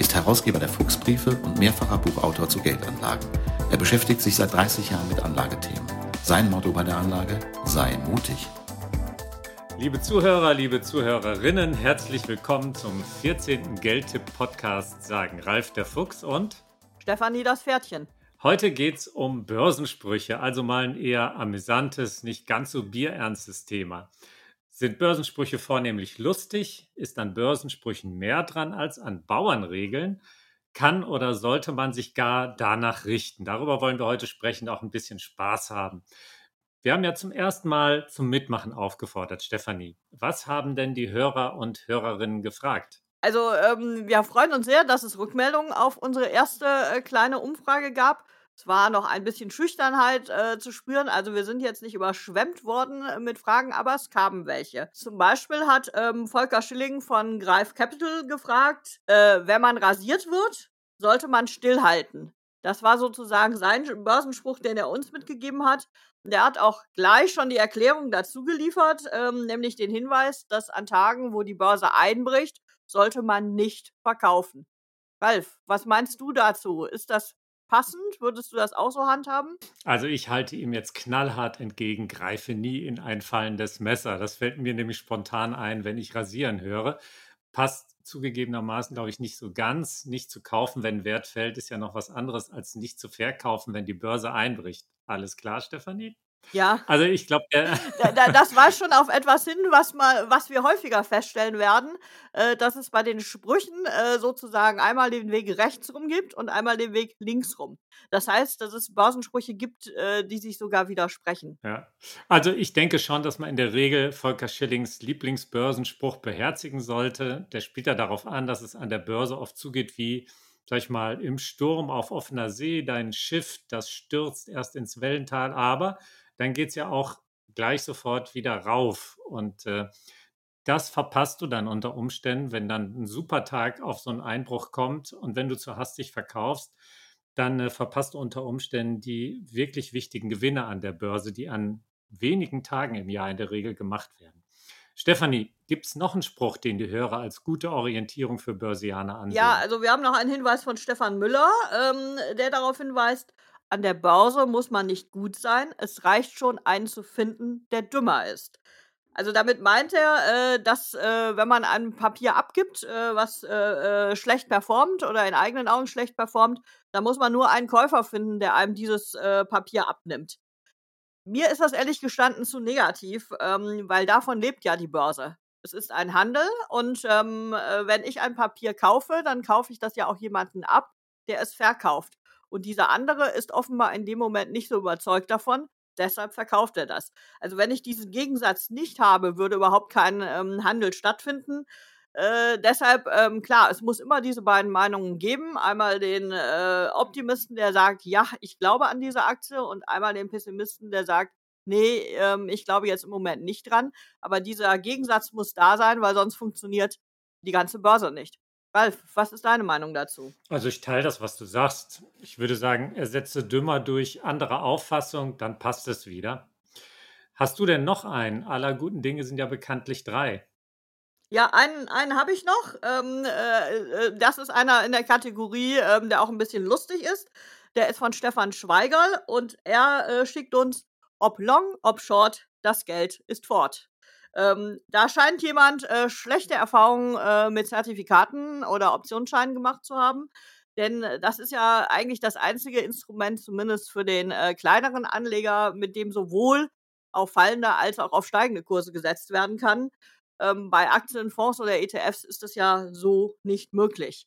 ist Herausgeber der Fuchsbriefe und mehrfacher Buchautor zu Geldanlagen. Er beschäftigt sich seit 30 Jahren mit Anlagethemen. Sein Motto bei der Anlage: Sei mutig. Liebe Zuhörer, liebe Zuhörerinnen, herzlich willkommen zum 14. Geldtipp-Podcast, sagen Ralf der Fuchs und Stefanie das Pferdchen. Heute geht es um Börsensprüche, also mal ein eher amüsantes, nicht ganz so bierernstes Thema. Sind Börsensprüche vornehmlich lustig? Ist an Börsensprüchen mehr dran als an Bauernregeln? Kann oder sollte man sich gar danach richten? Darüber wollen wir heute sprechen, auch ein bisschen Spaß haben. Wir haben ja zum ersten Mal zum Mitmachen aufgefordert, Stefanie. Was haben denn die Hörer und Hörerinnen gefragt? Also ähm, wir freuen uns sehr, dass es Rückmeldungen auf unsere erste äh, kleine Umfrage gab. Es war noch ein bisschen Schüchternheit äh, zu spüren. Also wir sind jetzt nicht überschwemmt worden äh, mit Fragen, aber es kamen welche. Zum Beispiel hat ähm, Volker Schilling von Greif Capital gefragt, äh, wenn man rasiert wird, sollte man stillhalten. Das war sozusagen sein Börsenspruch, den er uns mitgegeben hat. Der hat auch gleich schon die Erklärung dazu geliefert, ähm, nämlich den Hinweis, dass an Tagen, wo die Börse einbricht, sollte man nicht verkaufen. Ralf, was meinst du dazu? Ist das passend? Würdest du das auch so handhaben? Also ich halte ihm jetzt knallhart entgegen, greife nie in ein fallendes Messer. Das fällt mir nämlich spontan ein, wenn ich rasieren höre. Passt zugegebenermaßen, glaube ich, nicht so ganz. Nicht zu kaufen, wenn Wert fällt, ist ja noch was anderes als nicht zu verkaufen, wenn die Börse einbricht. Alles klar, Stefanie? Ja. Also ich glaube, das weist schon auf etwas hin, was mal, was wir häufiger feststellen werden, äh, dass es bei den Sprüchen äh, sozusagen einmal den Weg rechts rum gibt und einmal den Weg links rum. Das heißt, dass es Börsensprüche gibt, äh, die sich sogar widersprechen. Ja. Also ich denke schon, dass man in der Regel Volker Schillings Lieblingsbörsenspruch beherzigen sollte. Der spielt ja darauf an, dass es an der Börse oft zugeht wie sag ich mal, im Sturm auf offener See, dein Schiff, das stürzt erst ins Wellental, aber dann geht es ja auch gleich sofort wieder rauf. Und äh, das verpasst du dann unter Umständen, wenn dann ein super Tag auf so einen Einbruch kommt und wenn du zu hastig verkaufst, dann äh, verpasst du unter Umständen die wirklich wichtigen Gewinne an der Börse, die an wenigen Tagen im Jahr in der Regel gemacht werden. Stefanie, gibt es noch einen Spruch, den die Hörer als gute Orientierung für Börsianer ansehen? Ja, also wir haben noch einen Hinweis von Stefan Müller, ähm, der darauf hinweist, an der Börse muss man nicht gut sein. Es reicht schon, einen zu finden, der dümmer ist. Also damit meint er, äh, dass äh, wenn man ein Papier abgibt, äh, was äh, äh, schlecht performt oder in eigenen Augen schlecht performt, dann muss man nur einen Käufer finden, der einem dieses äh, Papier abnimmt. Mir ist das ehrlich gestanden zu negativ, ähm, weil davon lebt ja die Börse. Es ist ein Handel und ähm, wenn ich ein Papier kaufe, dann kaufe ich das ja auch jemanden ab, der es verkauft. Und dieser andere ist offenbar in dem Moment nicht so überzeugt davon. Deshalb verkauft er das. Also wenn ich diesen Gegensatz nicht habe, würde überhaupt kein ähm, Handel stattfinden. Äh, deshalb, ähm, klar, es muss immer diese beiden Meinungen geben. Einmal den äh, Optimisten, der sagt, ja, ich glaube an diese Aktie und einmal den Pessimisten, der sagt, nee, ähm, ich glaube jetzt im Moment nicht dran. Aber dieser Gegensatz muss da sein, weil sonst funktioniert die ganze Börse nicht. Ralf, was ist deine Meinung dazu? Also ich teile das, was du sagst. Ich würde sagen, ersetze dümmer durch andere Auffassung, dann passt es wieder. Hast du denn noch einen? Aller guten Dinge sind ja bekanntlich drei. Ja, einen, einen habe ich noch. Ähm, äh, äh das ist einer in der Kategorie, ähm, der auch ein bisschen lustig ist. Der ist von Stefan Schweigerl und er äh, schickt uns, ob long, ob short, das Geld ist fort. Ähm, da scheint jemand äh, schlechte Erfahrungen äh, mit Zertifikaten oder Optionsscheinen gemacht zu haben. Denn äh, das ist ja eigentlich das einzige Instrument, zumindest für den äh, kleineren Anleger, mit dem sowohl auf fallende als auch auf steigende Kurse gesetzt werden kann. Ähm, bei Aktien, Fonds oder ETFs ist das ja so nicht möglich.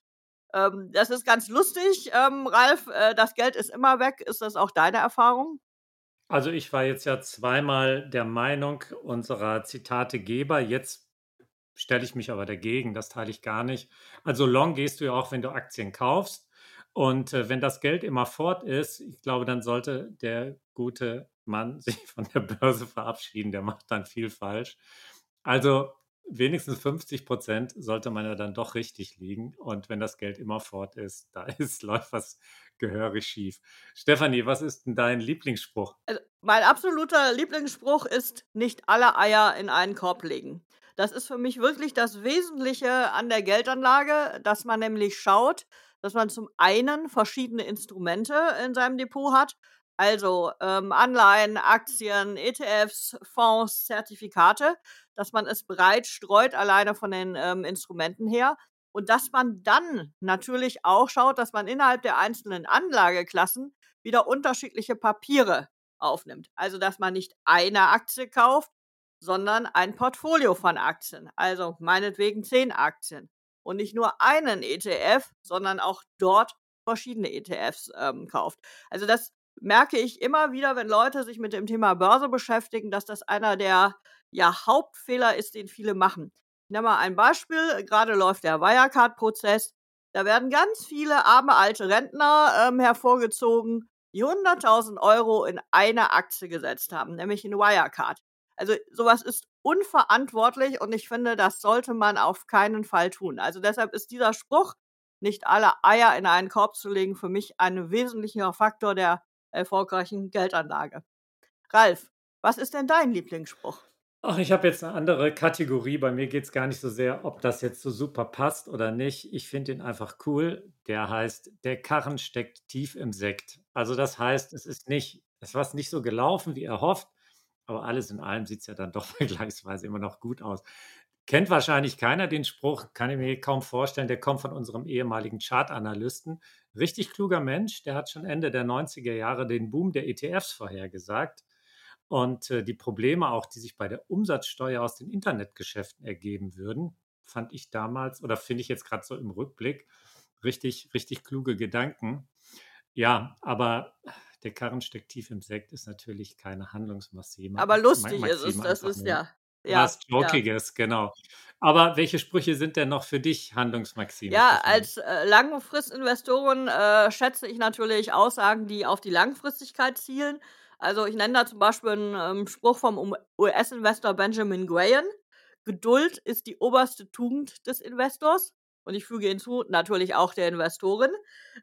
Ähm, das ist ganz lustig, ähm, Ralf. Äh, das Geld ist immer weg. Ist das auch deine Erfahrung? Also ich war jetzt ja zweimal der Meinung unserer Zitategeber. Jetzt stelle ich mich aber dagegen. Das teile ich gar nicht. Also long gehst du ja auch, wenn du Aktien kaufst. Und äh, wenn das Geld immer fort ist, ich glaube, dann sollte der gute Mann sich von der Börse verabschieden. Der macht dann viel falsch. Also wenigstens 50 Prozent sollte man ja dann doch richtig liegen. Und wenn das Geld immer fort ist, da ist, läuft was gehörig schief. Stefanie, was ist denn dein Lieblingsspruch? Also, mein absoluter Lieblingsspruch ist, nicht alle Eier in einen Korb legen. Das ist für mich wirklich das Wesentliche an der Geldanlage, dass man nämlich schaut, dass man zum einen verschiedene Instrumente in seinem Depot hat, also ähm, Anleihen, Aktien, ETFs, Fonds, Zertifikate, dass man es breit streut, alleine von den ähm, Instrumenten her. Und dass man dann natürlich auch schaut, dass man innerhalb der einzelnen Anlageklassen wieder unterschiedliche Papiere aufnimmt. Also dass man nicht eine Aktie kauft, sondern ein Portfolio von Aktien. Also meinetwegen zehn Aktien. Und nicht nur einen ETF, sondern auch dort verschiedene ETFs ähm, kauft. Also das merke ich immer wieder, wenn Leute sich mit dem Thema Börse beschäftigen, dass das einer der ja, Hauptfehler ist, den viele machen. Nenne mal ein Beispiel. Gerade läuft der Wirecard-Prozess. Da werden ganz viele arme alte Rentner ähm, hervorgezogen, die 100.000 Euro in eine Aktie gesetzt haben, nämlich in Wirecard. Also sowas ist unverantwortlich und ich finde, das sollte man auf keinen Fall tun. Also deshalb ist dieser Spruch, nicht alle Eier in einen Korb zu legen, für mich ein wesentlicher Faktor der erfolgreichen Geldanlage. Ralf, was ist denn dein Lieblingsspruch? Ach, ich habe jetzt eine andere Kategorie. Bei mir geht es gar nicht so sehr, ob das jetzt so super passt oder nicht. Ich finde ihn einfach cool. Der heißt, der Karren steckt tief im Sekt. Also das heißt, es ist nicht, es war nicht so gelaufen, wie er hofft, aber alles in allem sieht es ja dann doch vergleichsweise immer noch gut aus. Kennt wahrscheinlich keiner den Spruch, kann ich mir kaum vorstellen. Der kommt von unserem ehemaligen Chartanalysten. Richtig kluger Mensch, der hat schon Ende der 90er Jahre den Boom der ETFs vorhergesagt. Und äh, die Probleme auch, die sich bei der Umsatzsteuer aus den Internetgeschäften ergeben würden, fand ich damals oder finde ich jetzt gerade so im Rückblick richtig, richtig kluge Gedanken. Ja, aber der Karren steckt tief im Sekt ist natürlich keine Handlungsmaxime. Aber lustig ist es, das ist ja ja, was Jokiges, ja. genau. Aber welche Sprüche sind denn noch für dich Handlungsmaxime? Ja, als äh, Langfristinvestoren äh, schätze ich natürlich Aussagen, die auf die Langfristigkeit zielen. Also ich nenne da zum Beispiel einen ähm, Spruch vom US-Investor Benjamin Graham. Geduld ist die oberste Tugend des Investors. Und ich füge hinzu, natürlich auch der Investoren.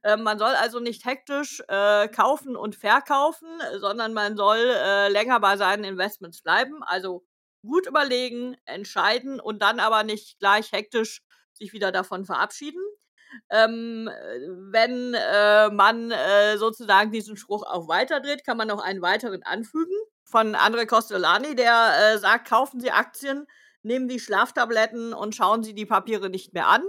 Äh, man soll also nicht hektisch äh, kaufen und verkaufen, sondern man soll äh, länger bei seinen Investments bleiben. Also gut überlegen, entscheiden und dann aber nicht gleich hektisch sich wieder davon verabschieden. Ähm, wenn äh, man äh, sozusagen diesen Spruch auch weiterdreht, kann man noch einen weiteren anfügen von Andre Costolani, der äh, sagt, kaufen Sie Aktien, nehmen Sie Schlaftabletten und schauen Sie die Papiere nicht mehr an.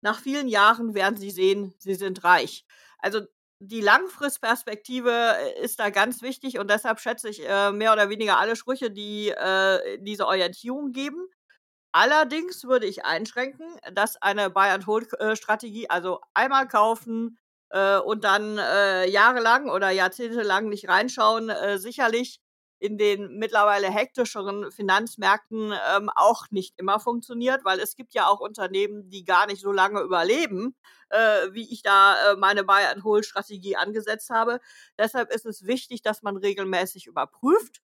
Nach vielen Jahren werden Sie sehen, Sie sind reich. Also die Langfristperspektive äh, ist da ganz wichtig und deshalb schätze ich äh, mehr oder weniger alle Sprüche, die äh, diese Orientierung geben. Allerdings würde ich einschränken, dass eine Buy-and-Hold-Strategie, also einmal kaufen äh, und dann äh, jahrelang oder jahrzehntelang nicht reinschauen, äh, sicherlich in den mittlerweile hektischeren Finanzmärkten ähm, auch nicht immer funktioniert, weil es gibt ja auch Unternehmen, die gar nicht so lange überleben, äh, wie ich da äh, meine Buy-and-Hold-Strategie angesetzt habe. Deshalb ist es wichtig, dass man regelmäßig überprüft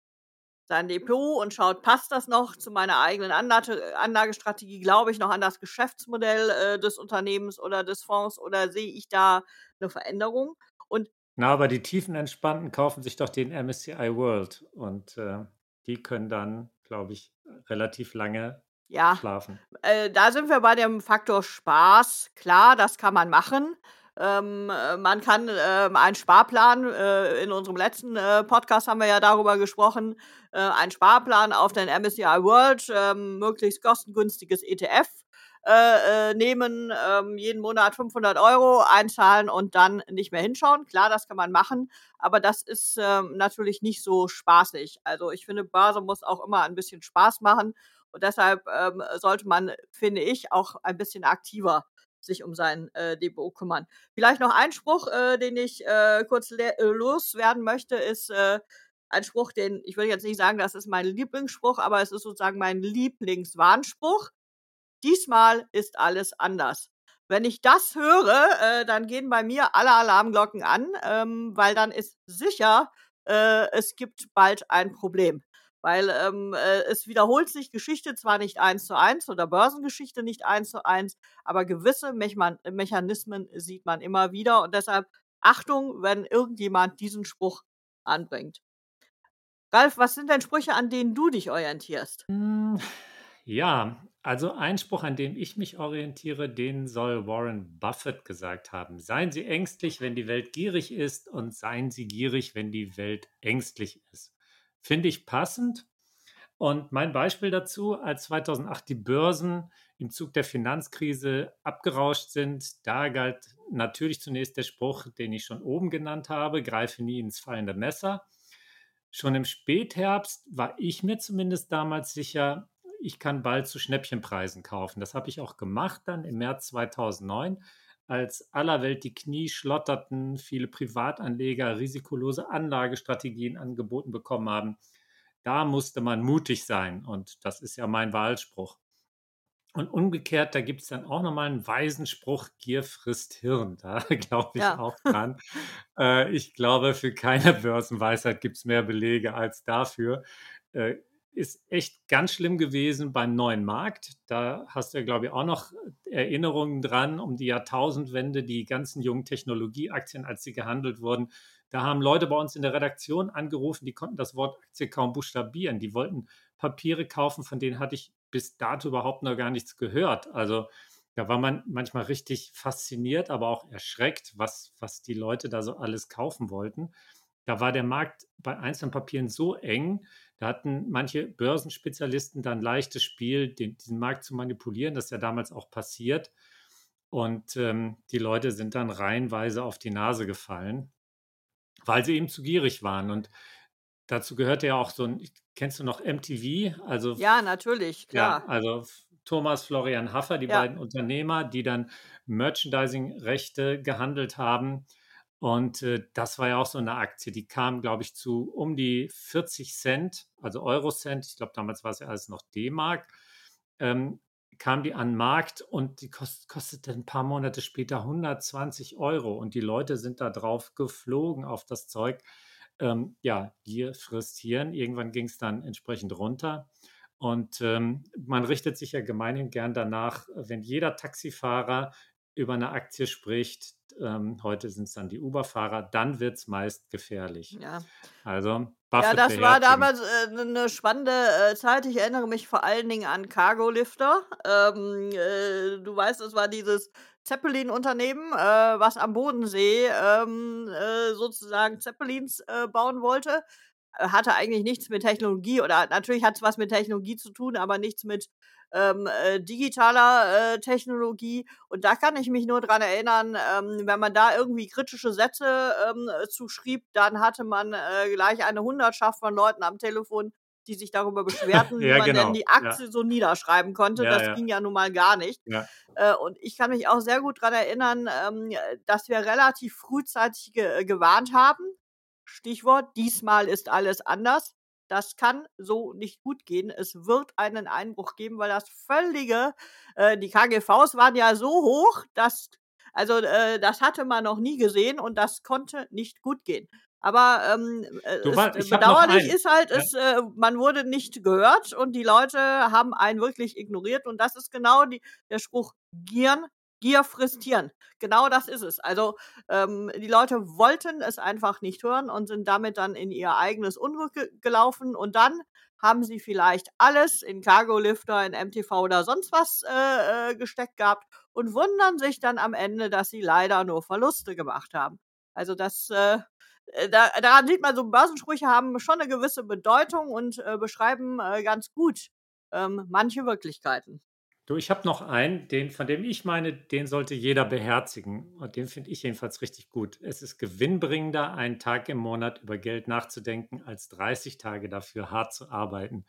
sein Depot und schaut, passt das noch zu meiner eigenen Anlage, Anlagestrategie? Glaube ich noch an das Geschäftsmodell äh, des Unternehmens oder des Fonds oder sehe ich da eine Veränderung? Und na, aber die Tiefenentspannten kaufen sich doch den MSCI World und äh, die können dann, glaube ich, relativ lange ja, schlafen. Äh, da sind wir bei dem Faktor Spaß. Klar, das kann man machen. Ähm, äh, man kann ähm, einen Sparplan, äh, in unserem letzten äh, Podcast haben wir ja darüber gesprochen, äh, einen Sparplan auf den MSCI World, ähm, möglichst kostengünstiges ETF äh, äh, nehmen, ähm, jeden Monat 500 Euro einzahlen und dann nicht mehr hinschauen. Klar, das kann man machen, aber das ist ähm, natürlich nicht so spaßig. Also ich finde, Börse muss auch immer ein bisschen Spaß machen und deshalb ähm, sollte man, finde ich, auch ein bisschen aktiver sich um sein äh, Depot kümmern. Vielleicht noch ein Spruch, äh, den ich äh, kurz äh, loswerden möchte, ist äh, ein Spruch, den ich will jetzt nicht sagen, das ist mein Lieblingsspruch, aber es ist sozusagen mein Lieblingswarnspruch. Diesmal ist alles anders. wenn ich das höre, äh, dann gehen bei mir alle Alarmglocken an, ähm, weil dann ist sicher, äh, es gibt bald ein Problem. Weil ähm, äh, es wiederholt sich Geschichte zwar nicht eins zu eins oder Börsengeschichte nicht eins zu eins, aber gewisse Mechman Mechanismen sieht man immer wieder und deshalb Achtung, wenn irgendjemand diesen Spruch anbringt. Ralf, was sind denn Sprüche, an denen du dich orientierst? Hm, ja, also ein Spruch, an dem ich mich orientiere, den soll Warren Buffett gesagt haben. Seien Sie ängstlich, wenn die Welt gierig ist und seien Sie gierig, wenn die Welt ängstlich ist. Finde ich passend. Und mein Beispiel dazu, als 2008 die Börsen im Zug der Finanzkrise abgerauscht sind, da galt natürlich zunächst der Spruch, den ich schon oben genannt habe, greife nie ins fallende Messer. Schon im Spätherbst war ich mir zumindest damals sicher, ich kann bald zu Schnäppchenpreisen kaufen. Das habe ich auch gemacht dann im März 2009, als aller Welt die Knie schlotterten, viele Privatanleger risikolose Anlagestrategien angeboten bekommen haben. Da musste man mutig sein und das ist ja mein Wahlspruch. Und umgekehrt, da gibt es dann auch nochmal einen weisen Spruch, Gier frisst Hirn. Da glaube ich Ja. auch dran. Äh, ich glaube, für keine Börsenweisheit gibt es mehr Belege als dafür. Äh, ist echt ganz schlimm gewesen beim neuen Markt. Da hast du glaube ich, auch noch Erinnerungen dran um die Jahrtausendwende, die ganzen jungen Technologieaktien, als sie gehandelt wurden. Da haben Leute bei uns in der Redaktion angerufen, die konnten das Wort Aktie kaum buchstabieren. Die wollten Papiere kaufen, von denen hatte ich bis dato überhaupt noch gar nichts gehört. Also da war man manchmal richtig fasziniert, aber auch erschreckt, was, was die Leute da so alles kaufen wollten. Da war der Markt bei einzelnen Papieren so eng, da hatten manche Börsenspezialisten dann leichtes Spiel, den, diesen Markt zu manipulieren. Das ist ja damals auch passiert. Und ähm, die Leute sind dann reihenweise auf die Nase gefallen, weil sie eben zu gierig waren. Und dazu gehörte ja auch so ein, kennst du noch MTV? Also Ja, natürlich, ja, klar. also Thomas Florian Haffer, die Ja. beiden Unternehmer, die dann Merchandising-Rechte gehandelt haben. Und äh, das war ja auch so eine Aktie, die kam, glaube ich, zu um die 40 Cent, also Eurocent. Ich glaube, damals war es ja alles noch D-Mark. Ähm, kam die an den Markt und die kost, kostete ein paar Monate später 120 Euro. Und die Leute sind da drauf geflogen auf das Zeug. Ähm, ja, Gier frisst Hirn. Irgendwann ging es dann entsprechend runter. Und ähm, man richtet sich ja gemeinhin gern danach, wenn jeder Taxifahrer über eine Aktie spricht, ähm, heute sind es dann die Uber-Fahrer, dann wird es meist gefährlich. Ja. Also Ja, Buffett das war damals äh, eine spannende äh, Zeit. Ich erinnere mich vor allen Dingen an Cargo-Lifter. Ähm, äh, du weißt, es war dieses Zeppelin-Unternehmen, äh, was am Bodensee ähm, äh, sozusagen Zeppelins äh, bauen wollte. Hatte eigentlich nichts mit Technologie oder natürlich hat es was mit Technologie zu tun, aber nichts mit ähm, äh, digitaler äh, Technologie. Und da kann ich mich nur dran erinnern, ähm, wenn man da irgendwie kritische Sätze ähm, äh, zuschrieb, dann hatte man äh, gleich eine Hundertschaft von Leuten am Telefon, die sich darüber beschwerten, wie Ja, man genau. denn die Ja. Aktie so niederschreiben konnte. Ja, das ja. ging ja nun mal gar nicht. Ja. Äh, und ich kann mich auch sehr gut dran erinnern, ähm, dass wir relativ frühzeitig ge äh, gewarnt haben. Stichwort, diesmal ist alles anders. Das kann so nicht gut gehen. Es wird einen Einbruch geben, weil das völlige, äh, die KGVs waren ja so hoch, dass, also äh, das hatte man noch nie gesehen und das konnte nicht gut gehen. Aber ähm, äh, es, war, äh, noch bedauerlich ist halt, Ja. es, äh, man wurde nicht gehört und die Leute haben einen wirklich ignoriert und das ist genau die, der Spruch Gieren, Gier frisst Hirn. Genau das ist es. Also ähm, die Leute wollten es einfach nicht hören und sind damit dann in ihr eigenes Unglück ge gelaufen und dann haben sie vielleicht alles in Cargo-Lifter, in MTV oder sonst was äh, äh, gesteckt gehabt und wundern sich dann am Ende, dass sie leider nur Verluste gemacht haben. Also das, äh, äh, da, daran sieht man, so Börsensprüche haben schon eine gewisse Bedeutung und äh, beschreiben äh, ganz gut ähm, manche Wirklichkeiten. Du, ich habe noch einen, den, von dem ich meine, den sollte jeder beherzigen. Und den finde ich jedenfalls richtig gut. Es ist gewinnbringender, einen Tag im Monat über Geld nachzudenken, als 30 Tage dafür hart zu arbeiten.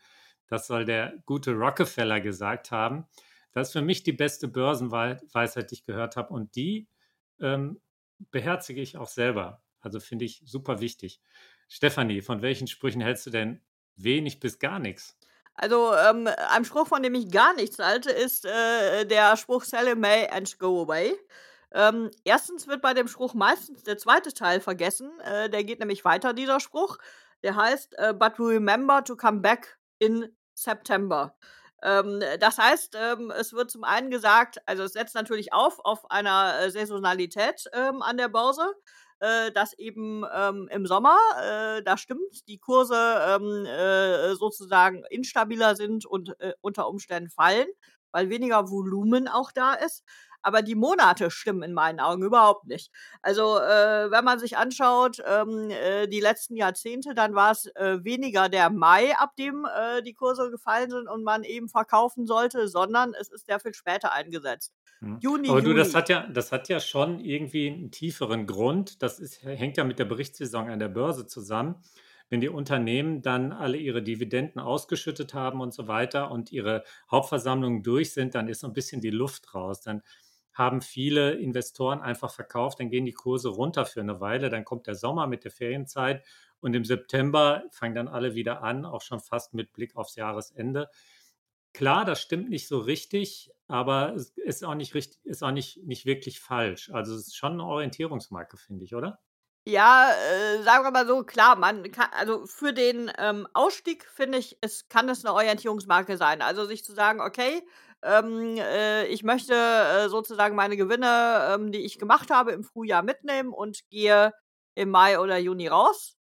Das soll der gute Rockefeller gesagt haben. Das ist für mich die beste Börsenweisheit, die ich gehört habe. Und die ähm, beherzige ich auch selber. Also finde ich super wichtig. Stefanie, von welchen Sprüchen hältst du denn wenig bis gar nichts? Also, ähm, ein Spruch, von dem ich gar nichts halte, ist, äh, der Spruch „Sell in May and go away“. Ähm, 1. wird bei dem Spruch meistens der zweite Teil vergessen. Äh, der geht nämlich weiter, dieser Spruch. Der heißt, äh, „But remember to come back in September“. Ähm, das heißt, ähm, es wird zum einen gesagt also, es setzt natürlich auf auf einer, äh, Saisonalität, ähm, an der Börse, äh, dass eben, ähm, im Sommer, äh, das stimmt, die Kurse, ähm, äh, sozusagen instabiler sind und, äh, unter Umständen fallen, weil weniger Volumen auch da ist. Aber die Monate stimmen in meinen Augen überhaupt nicht. Also, äh, wenn man sich anschaut, ähm, äh, die letzten Jahrzehnte, dann war es äh, weniger der Mai, ab dem äh, die Kurse gefallen sind und man eben verkaufen sollte, sondern es ist sehr viel später eingesetzt. Mhm. Juni, Aber du, das Juli. hat ja das hat ja schon irgendwie einen tieferen Grund. Das ist hängt ja mit der Berichtssaison an der Börse zusammen. Wenn die Unternehmen dann alle ihre Dividenden ausgeschüttet haben und so weiter und ihre Hauptversammlungen durch sind, dann ist so ein bisschen die Luft raus. Dann haben viele Investoren einfach verkauft, dann gehen die Kurse runter für eine Weile, dann kommt der Sommer mit der Ferienzeit und im September fangen dann alle wieder an, auch schon fast mit Blick aufs Jahresende. Klar, das stimmt nicht so richtig, aber es ist auch nicht richtig ist auch nicht nicht wirklich falsch. Also, es ist schon 'ne Orientierungsmarke, finde ich, oder? Ja, äh, sagen wir mal so, klar, man kann also für den, ähm, Ausstieg finde ich, es kann es 'ne Orientierungsmarke sein. Also, sich zu sagen: „Okay, ähm, äh, ich möchte, äh, sozusagen meine Gewinne, ähm, die ich gemacht habe, im Frühjahr mitnehmen und gehe im Mai oder Juni raus.“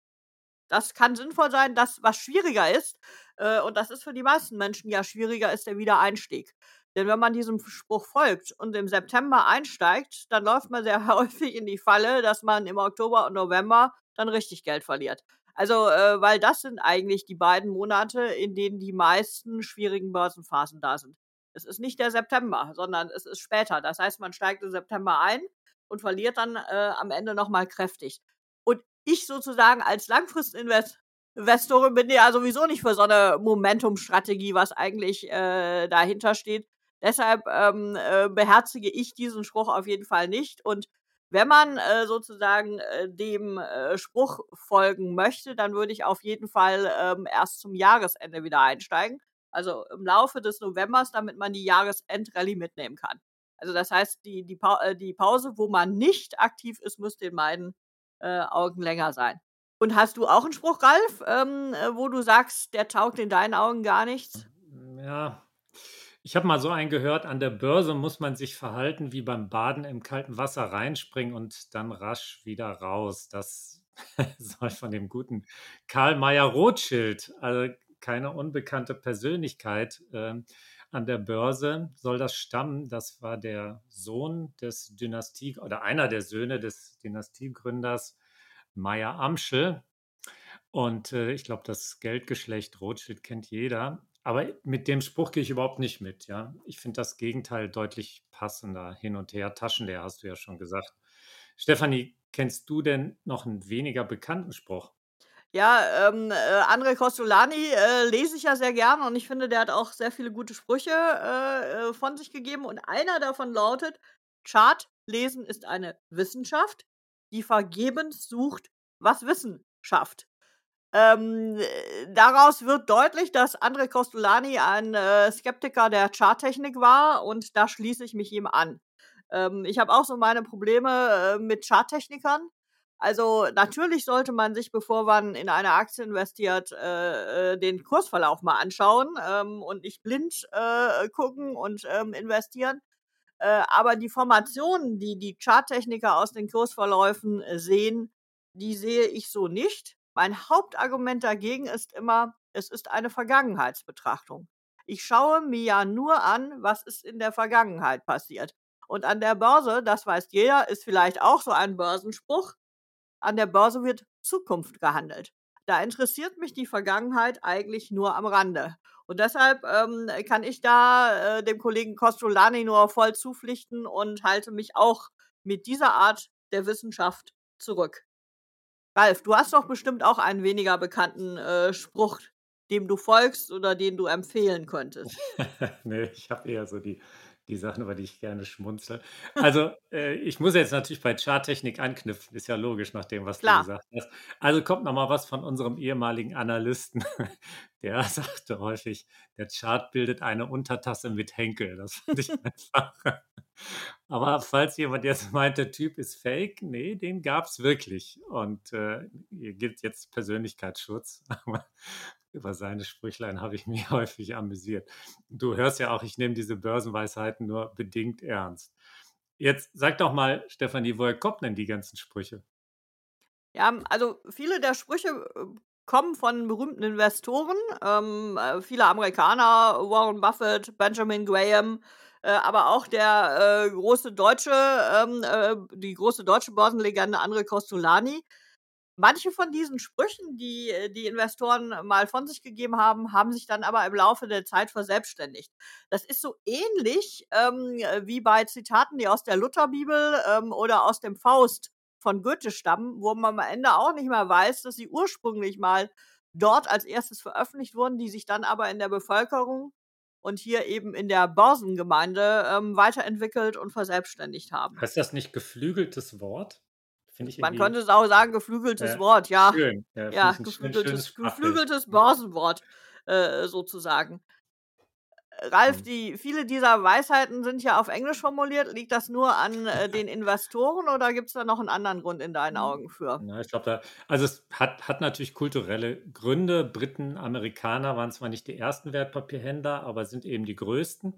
Das kann sinnvoll sein. Das, was schwieriger ist, äh, und das ist für die meisten Menschen ja schwieriger, ist der Wiedereinstieg. Denn wenn man diesem Spruch folgt und im September einsteigt, dann läuft man sehr häufig in die Falle, dass man im Oktober und November dann richtig Geld verliert. Also, äh, weil das sind eigentlich die beiden Monate, in denen die meisten schwierigen Börsenphasen da sind. Es ist nicht der September, sondern es ist später. Das heißt, man steigt im September ein und verliert dann, äh, am Ende noch mal kräftig. Und ich sozusagen als Langfristinvest Investorin bin ja sowieso nicht für so 'ne Momentumstrategie, was eigentlich, äh, dahinter steht. Deshalb, ähm, äh, beherzige ich diesen Spruch auf jeden Fall nicht. Und wenn man, äh, sozusagen, äh, dem, äh, Spruch folgen möchte, dann würde ich auf jeden Fall, ähm, erst zum Jahresende wieder einsteigen. Also, im Laufe des Novembers, damit man die Jahresendrallye mitnehmen kann. Also, das heißt, die die Pau äh, die Pause, wo man nicht aktiv ist, müsste in meinen, äh, Augen länger sein. Und hast du auch 'n Spruch, Ralf, ähm, äh, wo du sagst, der taugt in deinen Augen gar nichts? Hm, ja. Ich habe mal so einen gehört: „An der Börse muss man sich verhalten wie beim Baden im kalten Wasser reinspringen und dann rasch wieder raus.“ Das soll von dem guten Karl Mayer Rothschild, also keine unbekannte Persönlichkeit, ähm, an der Börse soll das stammen. Das war der Sohn des Dynastie oder einer der Söhne des Dynastiegründers Mayer-Amschel. Und, äh, ich glaube, das Geldgeschlecht Rothschild kennt jeder. Aber mit dem Spruch gehe ich überhaupt nicht mit, ja. Ich finde das Gegenteil deutlich passender. Hin und her, taschenleer, hast du ja schon gesagt. Stefanie, kennst du denn noch 'n weniger bekannten Spruch? Ja, ähm, äh, André Kostolany, äh, lese ich ja sehr gerne und ich finde, der hat auch sehr viele gute Sprüche, äh, äh, von sich gegeben und einer davon lautet: „Chartlesen ist eine Wissenschaft, die vergebens sucht, was Wissen schafft.“ Ähm, äh, daraus wird deutlich, dass André Kostolany ein, äh, Skeptiker der Charttechnik war und da schließe ich mich ihm an. Ähm, ich habe auch so meine Probleme, mit Charttechnikern. Also, natürlich sollte man sich, bevor man in eine Aktie investiert, äh, äh, den Kursverlauf mal anschauen, ähm, und nicht blind, äh, gucken und, ähm, investieren. Äh, aber die Formationen, die die Charttechniker aus den Kursverläufen, äh, sehen, die sehe ich so nicht. Mein Hauptargument dagegen ist immer, es ist eine Vergangenheitsbetrachtung. Ich schaue mir ja nur an, was ist in der Vergangenheit passiert. Und an der Börse, das weiß jeder, ist vielleicht auch so ein Börsenspruch, an der Börse wird Zukunft gehandelt. Da interessiert mich die Vergangenheit eigentlich nur am Rande. Und deshalb, ähm, kann ich da, äh, dem Kollegen Kostolany nur voll zupflichten und halte mich auch mit dieser Art der Wissenschaft zurück. Ralf, du hast doch bestimmt auch einen weniger bekannten, äh, Spruch, dem du folgst oder den du empfehlen könntest. Ne, ich habe eher so die die Sachen, über die ich gerne schmunzel. Also, äh, ich muss jetzt natürlich bei Charttechnik anknüpfen, ist ja logisch nach dem, was du Klar. gesagt hast. Also kommt noch mal was von unserem ehemaligen Analysten. Der sagte häufig, der Chart bildet eine Untertasse mit Henkel. Das fand ich einfach. Aber falls jemand jetzt meint, der Typ ist fake, nee, den gab es wirklich. Und äh, hier gilt jetzt Persönlichkeitsschutz. Aber über seine Sprüchlein habe ich mich häufig amüsiert. Du hörst ja auch, ich nehme diese Börsenweisheiten nur bedingt ernst. Jetzt sag doch mal, Stefanie, woher kommen denn die ganzen Sprüche? Ja, also viele der Sprüche äh, kommen von berühmten Investoren, ähm, äh, viele Amerikaner, Warren Buffett, Benjamin Graham, äh, aber auch der äh, große deutsche, ähm, äh, die große deutsche Börsenlegende André Costolani. Manche von diesen Sprüchen, die äh, die Investoren mal von sich gegeben haben, haben sich dann aber im Laufe der Zeit verselbstständigt. Das ist so ähnlich ähm, äh, wie bei Zitaten, die aus der Lutherbibel ähm, oder aus dem Faust von Goethe stammen, wo man am Ende auch nicht mehr weiß, dass sie ursprünglich mal dort als erstes veröffentlicht wurden, die sich dann aber in der Bevölkerung und hier eben in der Börsengemeinde ähm, weiterentwickelt und verselbstständigt haben. Heißt das nicht geflügeltes Wort? Finde ich Man könnte es auch sagen, geflügeltes äh, Wort, ja. Schön. Ja, ja geflügeltes, geflügeltes Börsenwort äh, sozusagen. Ralf, mhm. die, viele dieser Weisheiten sind ja auf Englisch formuliert. Liegt das nur an äh, den Investoren oder gibt es da noch einen anderen Grund in deinen hm. Augen für? Ja, ich glaube, da, also es hat, hat natürlich kulturelle Gründe. Briten, Amerikaner waren zwar nicht die ersten Wertpapierhändler, aber sind eben die größten.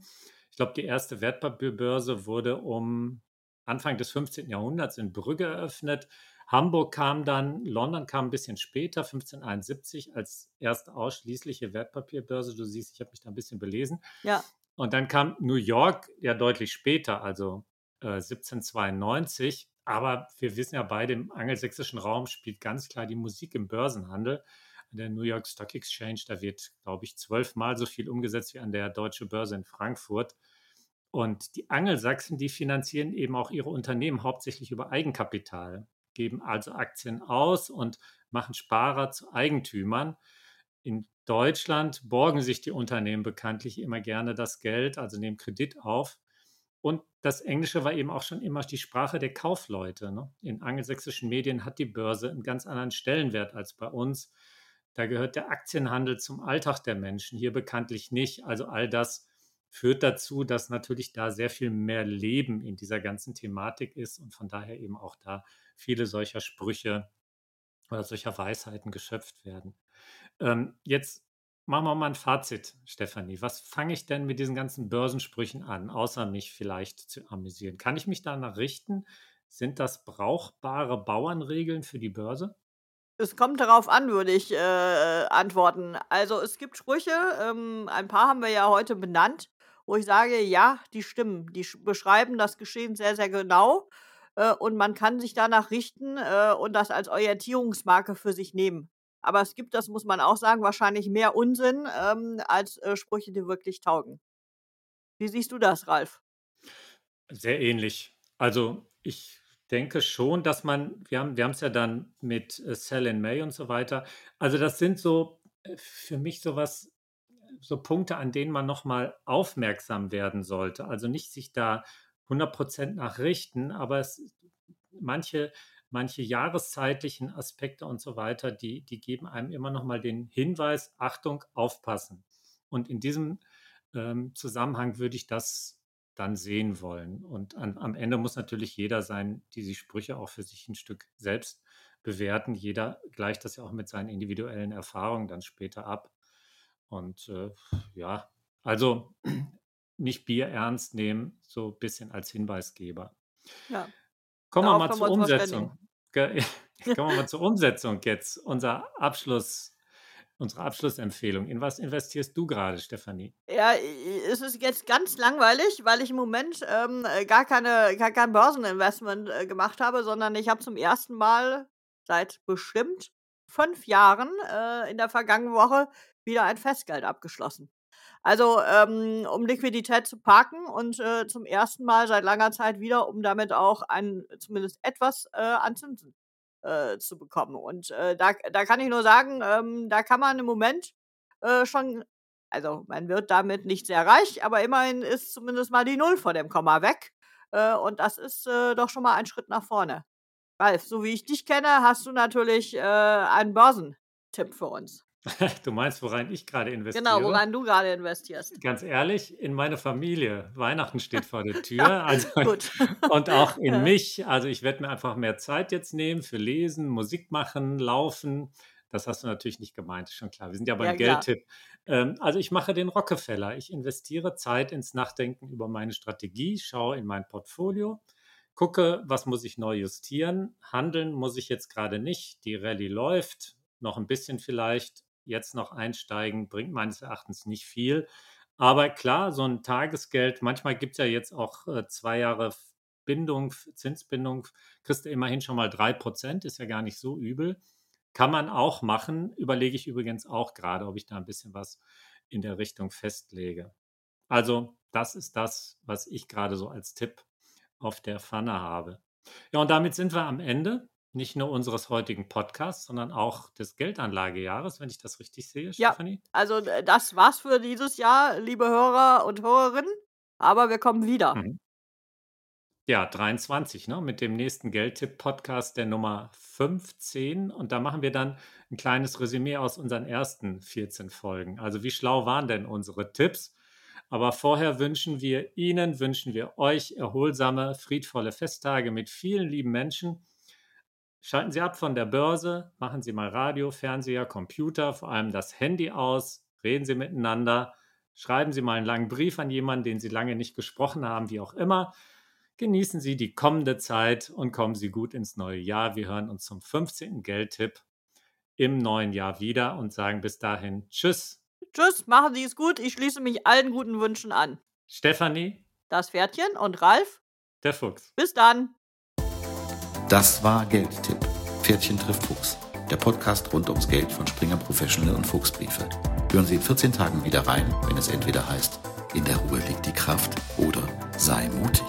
Ich glaube, die erste Wertpapierbörse wurde um Anfang des 15. Jahrhunderts in Brügge eröffnet. Hamburg kam dann, London kam ein bisschen später, 1571, als erste ausschließliche Wertpapierbörse. Du siehst, ich habe mich da ein bisschen belesen. Ja. Und dann kam New York ja deutlich später, also äh, 1792. Aber wir wissen ja beide, im angelsächsischen Raum spielt ganz klar die Musik im Börsenhandel. An der New York Stock Exchange, da wird, glaube ich, zwölfmal so viel umgesetzt wie an der Deutsche Börse in Frankfurt. Und die Angelsachsen, die finanzieren eben auch ihre Unternehmen hauptsächlich über Eigenkapital, geben also Aktien aus und machen Sparer zu Eigentümern. In Deutschland borgen sich die Unternehmen bekanntlich immer gerne das Geld, also nehmen Kredit auf. Und das Englische war eben auch schon immer die Sprache der Kaufleute. Ne? In angelsächsischen Medien hat die Börse einen ganz anderen Stellenwert als bei uns. Da gehört der Aktienhandel zum Alltag der Menschen, hier bekanntlich nicht. Also all das führt dazu, dass natürlich da sehr viel mehr Leben in dieser ganzen Thematik ist und von daher eben auch da viele solcher Sprüche oder solcher Weisheiten geschöpft werden. Ähm, jetzt machen wir mal ein Fazit, Stefanie. Was fange ich denn mit diesen ganzen Börsensprüchen an, außer mich vielleicht zu amüsieren? Kann ich mich danach richten? Sind das brauchbare Bauernregeln für die Börse? Es kommt darauf an, würde ich äh, antworten. Also es gibt Sprüche, ähm, ein paar haben wir ja heute benannt wo ich sage, ja, die stimmen. Die beschreiben das Geschehen sehr, sehr genau äh, und man kann sich danach richten äh, und das als Orientierungsmarke für sich nehmen. Aber es gibt, das muss man auch sagen, wahrscheinlich mehr Unsinn ähm, als äh, Sprüche, die wirklich taugen. Wie siehst du das, Ralf? Sehr ähnlich. Also ich denke schon, dass man, wir haben wir es ja dann mit Sell in May und so weiter. Also das sind so für mich sowas so Punkte, an denen man nochmal aufmerksam werden sollte. Also nicht sich da 100% nachrichten, aber es, manche, manche jahreszeitlichen Aspekte und so weiter, die, die geben einem immer nochmal den Hinweis, Achtung, aufpassen. Und in diesem ähm, Zusammenhang würde ich das dann sehen wollen. Und an, am Ende muss natürlich jeder sein, diese Sprüche auch für sich ein Stück selbst bewerten. Jeder gleicht das ja auch mit seinen individuellen Erfahrungen dann später ab. Und äh, ja, also nicht Bier ernst nehmen, so ein bisschen als Hinweisgeber. Ja. Kommen wir mal zur Umsetzung. Kommen wir mal zur Umsetzung jetzt. Unser Abschluss, unsere Abschlussempfehlung. In was investierst du gerade, Stefanie? Ja, es ist jetzt ganz langweilig, weil ich im Moment ähm, gar, keine, gar kein Börseninvestment äh, gemacht habe, sondern ich habe zum ersten Mal seit bestimmt fünf Jahren äh, in der vergangenen Woche wieder ein Festgeld abgeschlossen. Also, ähm, um Liquidität zu parken und äh, zum ersten Mal seit langer Zeit wieder, um damit auch ein, zumindest etwas äh, an Zinsen äh, zu bekommen. Und äh, da, da kann ich nur sagen, ähm, da kann man im Moment äh, schon Also man wird damit nicht sehr reich, aber immerhin ist zumindest mal die Null vor dem Komma weg. Äh, und das ist äh, doch schon mal ein Schritt nach vorne. Ralf, so wie ich dich kenne, hast du natürlich äh, einen Börsentipp für uns. Du meinst, woran ich gerade Genau, investiere? woran du gerade investierst. Ganz ehrlich, in meine Familie. Weihnachten steht vor der Tür. Also, Gut. und auch in Ja. mich. Also ich werde mir einfach mehr Zeit jetzt nehmen für Lesen, Musik machen, Laufen. Das hast du natürlich nicht gemeint, ist schon klar. Wir sind ja beim Ja. Geldtipp. Ähm, also ich mache den Rockefeller. Ich investiere Zeit ins Nachdenken über meine Strategie, schaue in mein Portfolio, gucke, was muss ich neu justieren. Handeln muss ich jetzt gerade nicht. Die Rallye läuft, noch ein bisschen vielleicht. Jetzt noch einsteigen bringt meines Erachtens nicht viel. Aber klar, so ein Tagesgeld, manchmal gibt es ja jetzt auch äh, zwei Jahre Bindung, Zinsbindung, kriegst du immerhin schon mal 3%, ist ja gar nicht so übel. Kann man auch machen, überlege ich übrigens auch gerade, ob ich da ein bisschen was in der Richtung festlege. Also, das ist das, was ich gerade so als Tipp auf der Pfanne habe. Ja, und damit sind wir am Ende, nicht nur unseres heutigen Podcasts, sondern auch des Geldanlagejahres, wenn ich das richtig sehe, Ja, Stefanie. also äh, das war's für dieses Jahr, liebe Hörer und Hörerinnen. Aber wir kommen wieder. Mhm. Ja, 23, ne? Mit dem nächsten Geldtipp-Podcast der Nummer 15. Und da machen wir dann ein kleines Resümee aus unseren ersten 14 Folgen. Also wie schlau waren denn unsere Tipps? Aber vorher wünschen wir Ihnen, wünschen wir euch erholsame, friedvolle Festtage mit vielen lieben Menschen. Schalten Sie ab von der Börse, machen Sie mal Radio, Fernseher, Computer, vor allem das Handy aus, reden Sie miteinander, schreiben Sie mal einen langen Brief an jemanden, den Sie lange nicht gesprochen haben, wie auch immer. Genießen Sie die kommende Zeit und kommen Sie gut ins neue Jahr. Wir hören uns zum 15. Geldtipp im neuen Jahr wieder und sagen bis dahin Tschüss, Tschüss, machen Sie es gut. Ich schließe mich allen guten Wünschen an. Stefanie, Das Pferdchen und Ralf, der Fuchs. bis dann. Das war Geldtipp. Pferdchen trifft Fuchs. Der Podcast rund ums Geld von Springer Professional und Fuchsbriefe. Hören Sie in 14 Tagen wieder rein, wenn es entweder heißt, in der Ruhe liegt die Kraft oder sei mutig.